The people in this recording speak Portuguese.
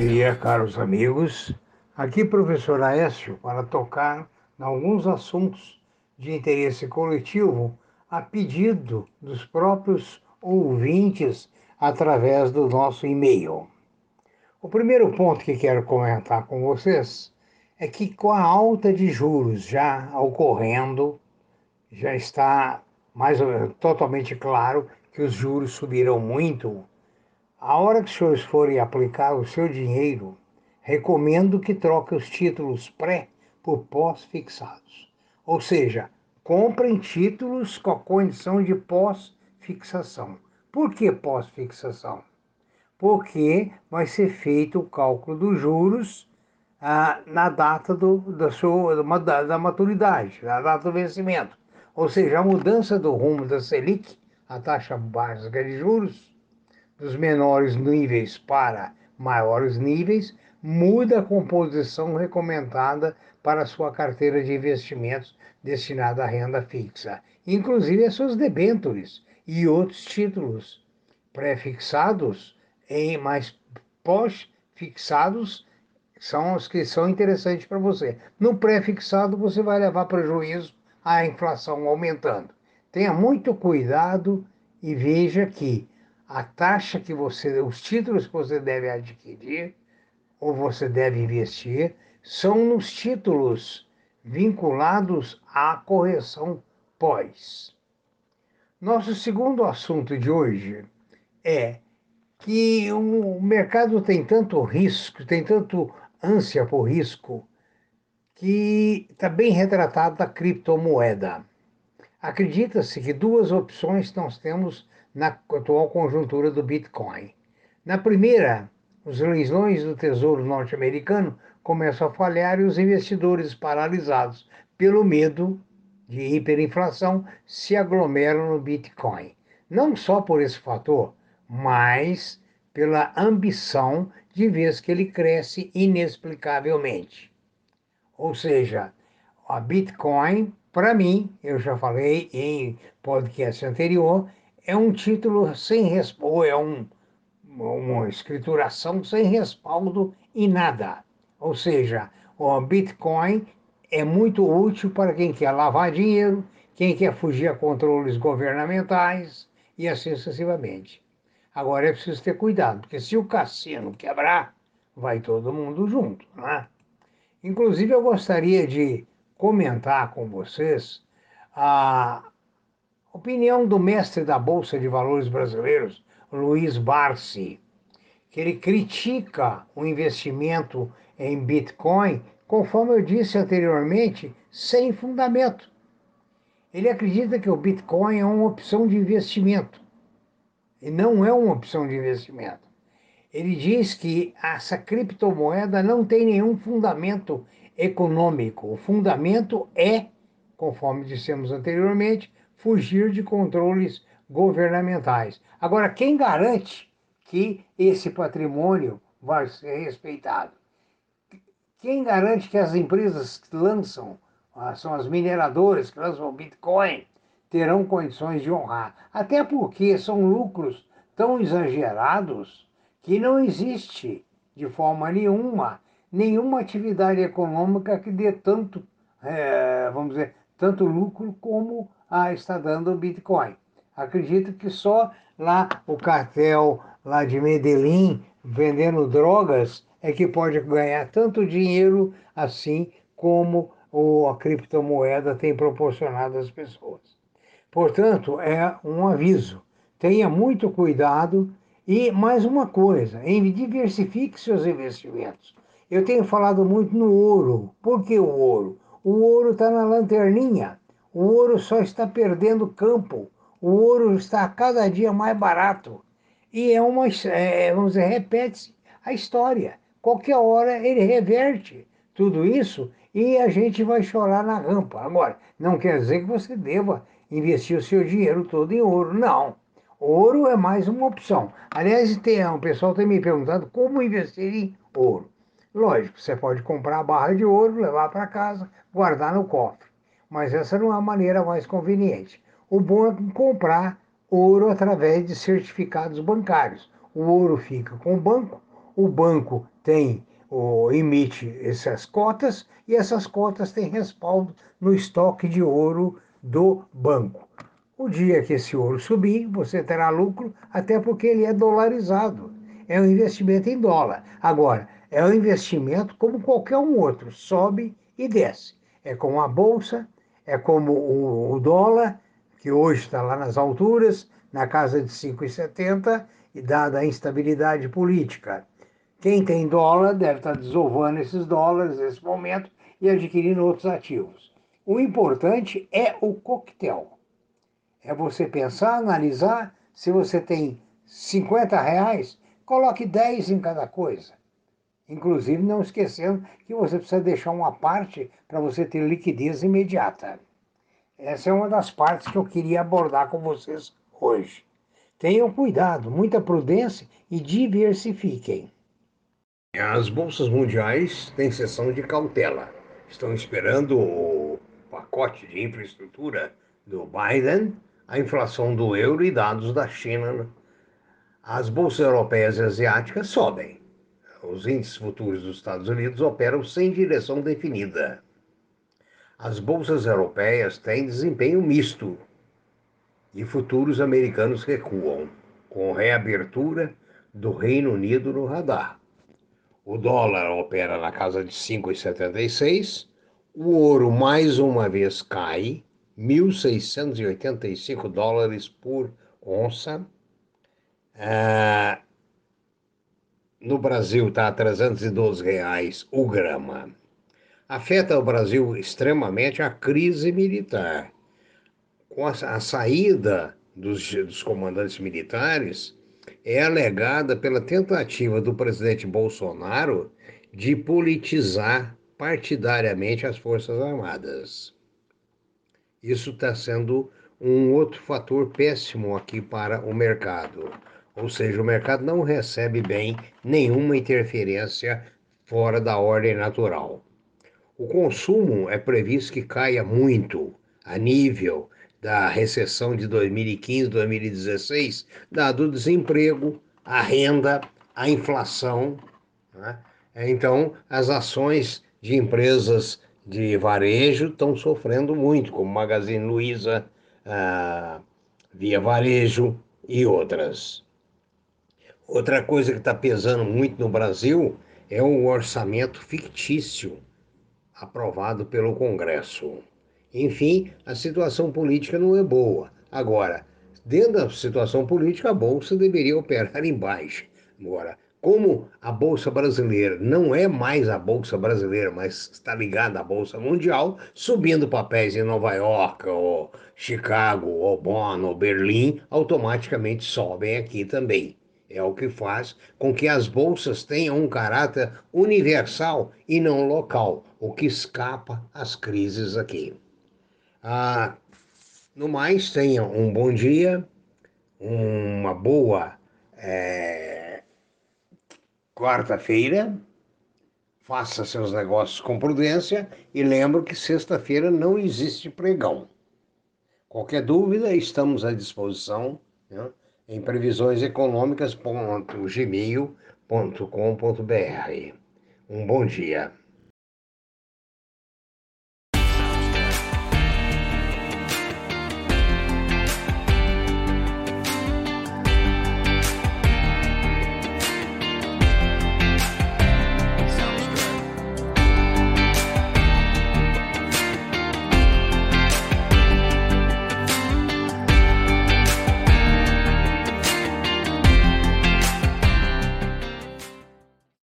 dia, caros amigos. Aqui, professor Aécio, para tocar em alguns assuntos de interesse coletivo a pedido dos próprios ouvintes através do nosso e-mail. O primeiro ponto que quero comentar com vocês é que com a alta de juros já ocorrendo, já está mais totalmente claro que os juros subirão muito. A hora que os senhores forem aplicar o seu dinheiro, recomendo que troque os títulos pré por pós-fixados. Ou seja, comprem títulos com a condição de pós-fixação. Por que pós-fixação? Porque vai ser feito o cálculo dos juros ah, na data do, da, sua, da, da maturidade, na data do vencimento. Ou seja, a mudança do rumo da Selic, a taxa básica de juros, dos menores níveis para maiores níveis, muda a composição recomendada para sua carteira de investimentos destinada à renda fixa, inclusive as suas debêntures e outros títulos pré-fixados em mais pós-fixados são os que são interessantes para você. No pré-fixado, você vai levar prejuízo à inflação aumentando. Tenha muito cuidado e veja que a taxa que você, os títulos que você deve adquirir ou você deve investir são nos títulos vinculados à correção pós. Nosso segundo assunto de hoje é que o mercado tem tanto risco, tem tanto ânsia por risco, que está bem retratado da criptomoeda. Acredita-se que duas opções nós temos na atual conjuntura do Bitcoin. Na primeira, os leilões do Tesouro norte-americano começam a falhar e os investidores paralisados pelo medo de hiperinflação se aglomeram no Bitcoin. Não só por esse fator, mas pela ambição de vez que ele cresce inexplicavelmente. Ou seja, a Bitcoin, para mim, eu já falei em podcast anterior, é um título sem respaldo, é um, uma escrituração sem respaldo em nada. Ou seja, o Bitcoin é muito útil para quem quer lavar dinheiro, quem quer fugir a controles governamentais e assim sucessivamente. Agora é preciso ter cuidado, porque se o cassino quebrar, vai todo mundo junto, né? Inclusive, eu gostaria de comentar com vocês a opinião do mestre da Bolsa de Valores brasileiros, Luiz Barsi, que ele critica o investimento em Bitcoin, conforme eu disse anteriormente, sem fundamento. Ele acredita que o Bitcoin é uma opção de investimento e não é uma opção de investimento. Ele diz que essa criptomoeda não tem nenhum fundamento econômico. O fundamento é, conforme dissemos anteriormente, fugir de controles governamentais. Agora, quem garante que esse patrimônio vai ser respeitado? Quem garante que as empresas que lançam, ah, são as mineradoras que lançam Bitcoin, terão condições de honrar. Até porque são lucros tão exagerados que não existe, de forma nenhuma, nenhuma atividade econômica que dê tanto, é, vamos dizer, tanto lucro como a está dando o Bitcoin. Acredito que só lá o cartel lá de Medellín vendendo drogas é que pode ganhar tanto dinheiro assim como a criptomoeda tem proporcionado às pessoas. Portanto, é um aviso. Tenha muito cuidado e mais uma coisa, diversifique seus investimentos. Eu tenho falado muito no ouro. Por que o ouro? O ouro está na lanterninha. O ouro só está perdendo campo. O ouro está cada dia mais barato. E é uma, é, vamos dizer, repete-se a história. Qualquer hora ele reverte tudo isso e a gente vai chorar na rampa. Agora, não quer dizer que você deva investir o seu dinheiro todo em ouro. Não. Ouro é mais uma opção. Aliás, tem, o pessoal tem me perguntado como investir em ouro. Lógico, você pode comprar a barra de ouro, levar para casa, guardar no cofre. Mas essa não é a maneira mais conveniente. O bom é comprar ouro através de certificados bancários. O ouro fica com o banco, o banco tem emite essas cotas e essas cotas têm respaldo no estoque de ouro do banco. O dia que esse ouro subir, você terá lucro, até porque ele é dolarizado. É um investimento em dólar. Agora, é um investimento como qualquer um outro, sobe e desce. É como a bolsa, é como o, o dólar, que hoje está lá nas alturas, na casa de 5,70, e dada a instabilidade política. Quem tem dólar deve estar desovando esses dólares nesse momento e adquirindo outros ativos. O importante é o coquetel é você pensar, analisar. Se você tem 50 reais, coloque 10 em cada coisa. Inclusive, não esquecendo que você precisa deixar uma parte para você ter liquidez imediata. Essa é uma das partes que eu queria abordar com vocês hoje. Tenham cuidado, muita prudência e diversifiquem. As bolsas mundiais têm sessão de cautela. Estão esperando o pacote de infraestrutura do Biden a inflação do euro e dados da China. As bolsas europeias e asiáticas sobem. Os índices futuros dos Estados Unidos operam sem direção definida. As bolsas europeias têm desempenho misto e futuros americanos recuam, com reabertura do Reino Unido no radar. O dólar opera na casa de 5,76, o ouro mais uma vez cai 1.685 dólares por onça. Ah, no Brasil está a 312 reais o grama. Afeta o Brasil extremamente a crise militar. Com a, a saída dos, dos comandantes militares, é alegada pela tentativa do presidente Bolsonaro de politizar partidariamente as Forças Armadas. Isso está sendo um outro fator péssimo aqui para o mercado. Ou seja, o mercado não recebe bem nenhuma interferência fora da ordem natural. O consumo é previsto que caia muito a nível da recessão de 2015, 2016, dado o desemprego, a renda, a inflação. Né? Então, as ações de empresas de varejo estão sofrendo muito, como Magazine Luiza, ah, Via Varejo e outras. Outra coisa que está pesando muito no Brasil é o orçamento fictício aprovado pelo Congresso. Enfim, a situação política não é boa. Agora, dentro da situação política, a Bolsa deveria operar em baixa. Agora, como a Bolsa Brasileira não é mais a Bolsa Brasileira, mas está ligada à Bolsa Mundial, subindo papéis em Nova York, ou Chicago, ou Bonn, ou Berlim, automaticamente sobem aqui também. É o que faz com que as bolsas tenham um caráter universal e não local, o que escapa às crises aqui. Ah, no mais, tenham um bom dia, uma boa. É quarta-feira, faça seus negócios com prudência e lembre que sexta-feira não existe pregão. Qualquer dúvida, estamos à disposição né, em previsioneseconômicas.gmail.com.br. Um bom dia.